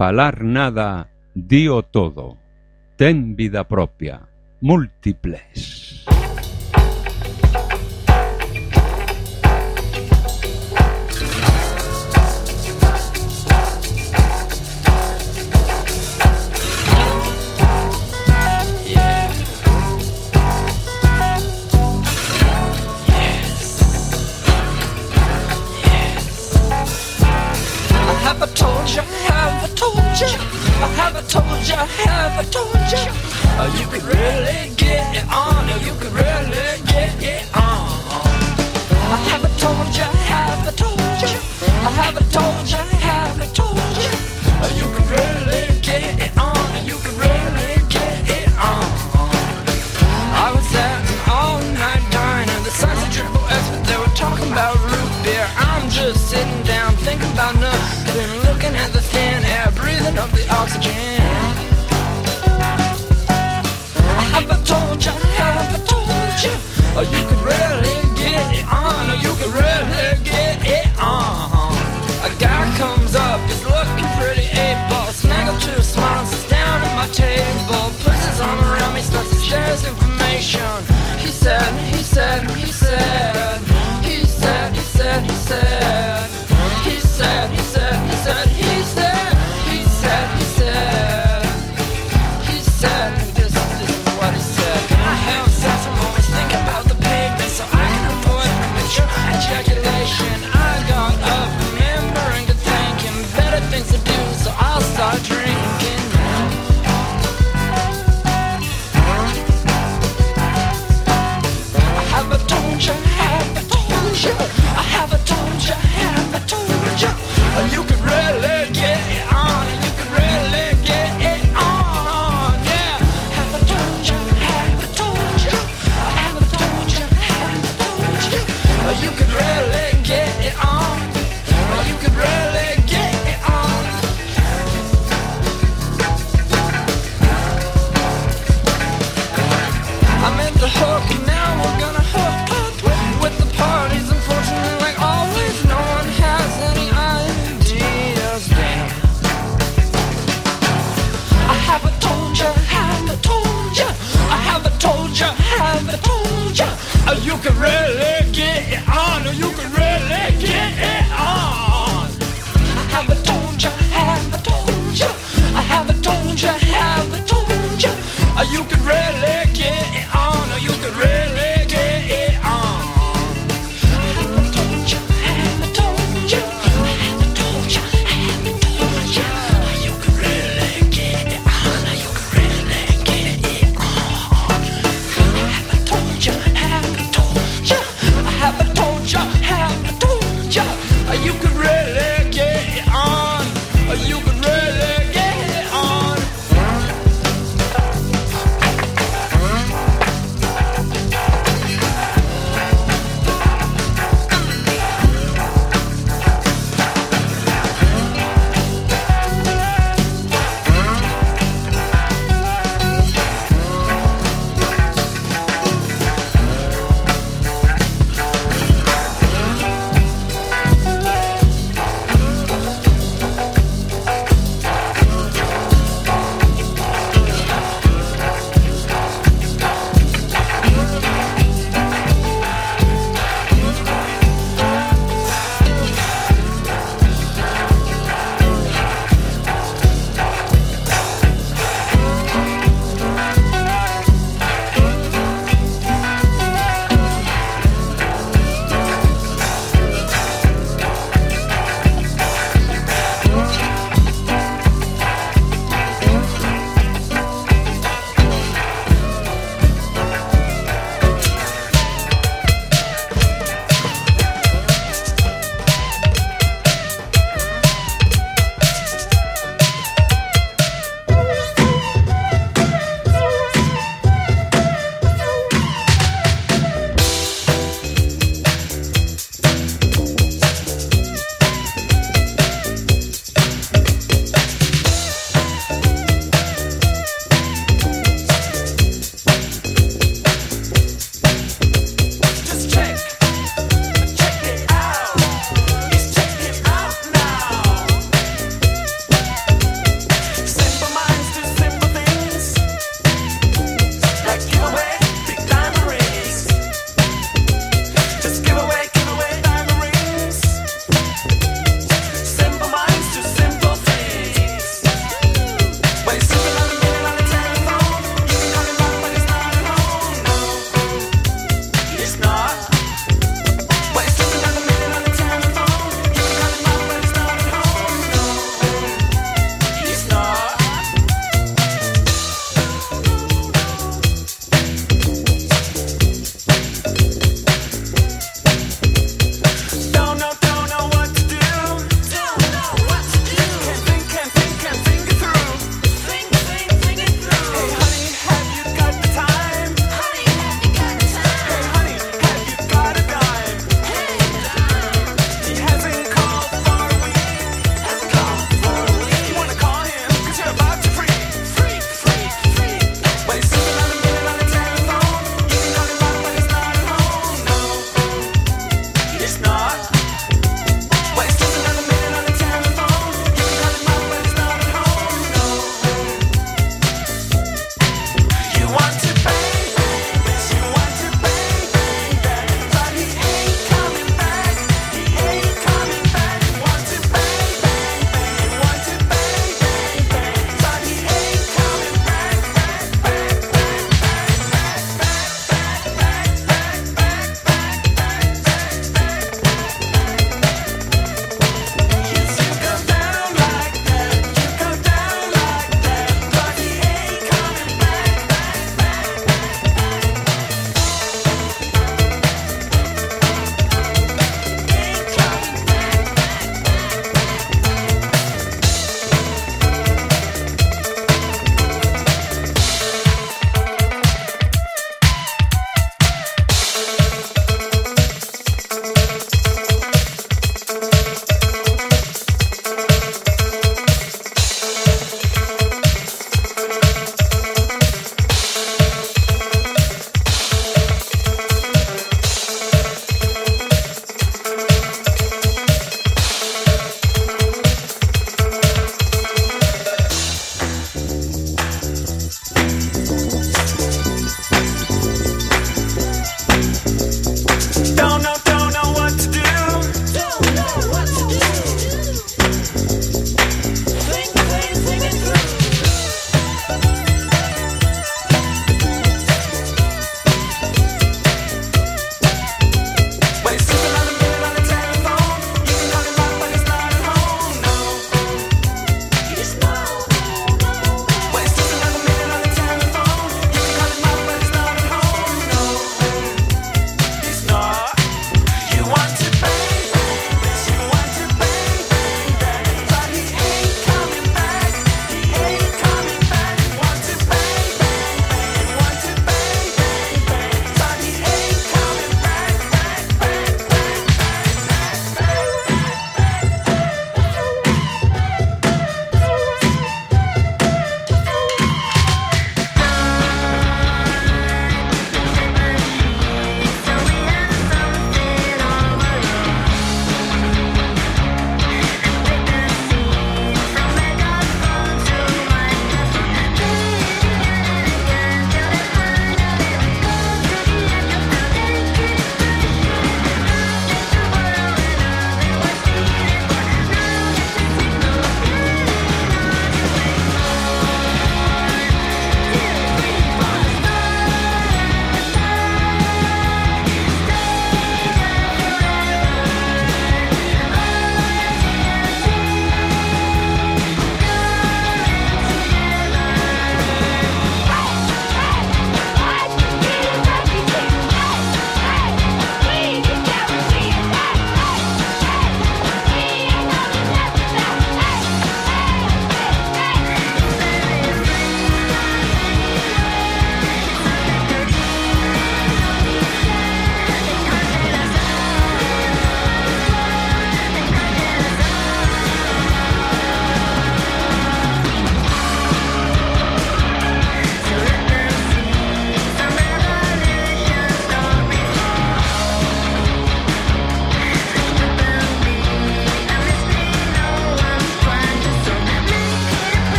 falar nada, dío todo. Ten vida propia. Múltiples.